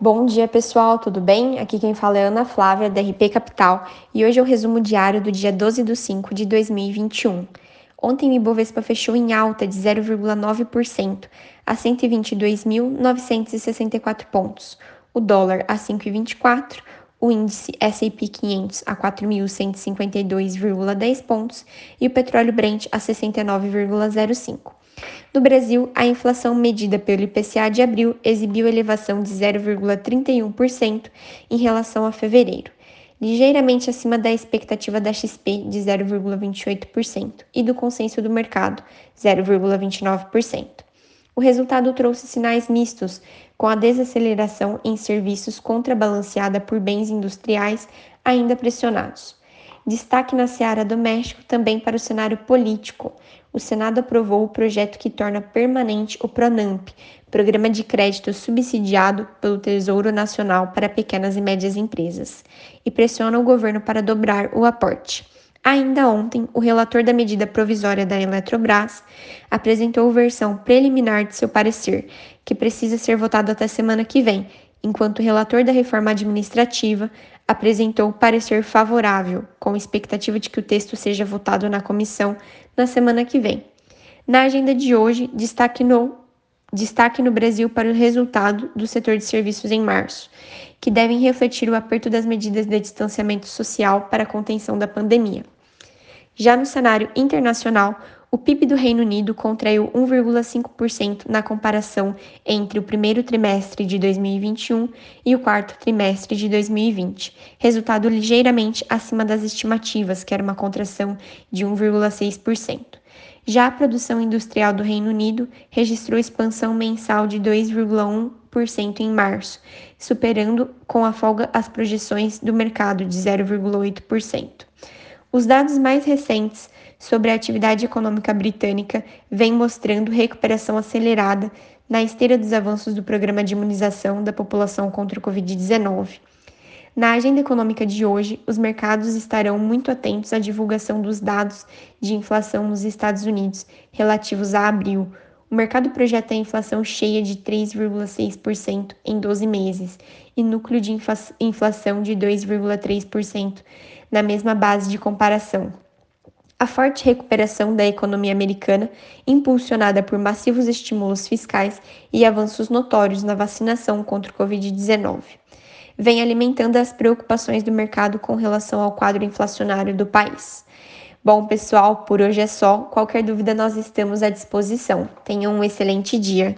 Bom dia, pessoal, tudo bem? Aqui quem fala é Ana Flávia, da RP Capital, e hoje é o resumo diário do dia 12 de 5 de 2021. Ontem o Ibovespa fechou em alta de 0,9% a 122.964 pontos, o dólar a 5,24, o índice S&P 500 a 4.152,10 pontos e o petróleo Brent a 69,05. No Brasil, a inflação medida pelo IPCA de abril exibiu elevação de 0,31% em relação a fevereiro, ligeiramente acima da expectativa da XP de 0,28% e do consenso do mercado, 0,29%. O resultado trouxe sinais mistos, com a desaceleração em serviços contrabalanceada por bens industriais ainda pressionados. Destaque na seara doméstico também para o cenário político. O Senado aprovou o projeto que torna permanente o PRONAMP, Programa de Crédito Subsidiado pelo Tesouro Nacional para Pequenas e Médias Empresas, e pressiona o governo para dobrar o aporte. Ainda ontem, o relator da medida provisória da Eletrobras apresentou versão preliminar de seu parecer, que precisa ser votado até semana que vem, enquanto relator da reforma administrativa apresentou parecer favorável, com expectativa de que o texto seja votado na comissão na semana que vem. Na agenda de hoje, destaque no, destaque no Brasil para o resultado do setor de serviços em março, que devem refletir o aperto das medidas de distanciamento social para a contenção da pandemia. Já no cenário internacional, o PIB do Reino Unido contraiu 1,5% na comparação entre o primeiro trimestre de 2021 e o quarto trimestre de 2020, resultado ligeiramente acima das estimativas, que era uma contração de 1,6%. Já a produção industrial do Reino Unido registrou expansão mensal de 2,1% em março, superando com a folga as projeções do mercado de 0,8%. Os dados mais recentes sobre a atividade econômica britânica vem mostrando recuperação acelerada na esteira dos avanços do programa de imunização da população contra o Covid-19. Na agenda econômica de hoje, os mercados estarão muito atentos à divulgação dos dados de inflação nos Estados Unidos relativos a abril. O mercado projeta a inflação cheia de 3,6% em 12 meses e núcleo de inflação de 2,3% na mesma base de comparação. A forte recuperação da economia americana, impulsionada por massivos estímulos fiscais e avanços notórios na vacinação contra o Covid-19, vem alimentando as preocupações do mercado com relação ao quadro inflacionário do país. Bom, pessoal, por hoje é só. Qualquer dúvida, nós estamos à disposição. Tenham um excelente dia.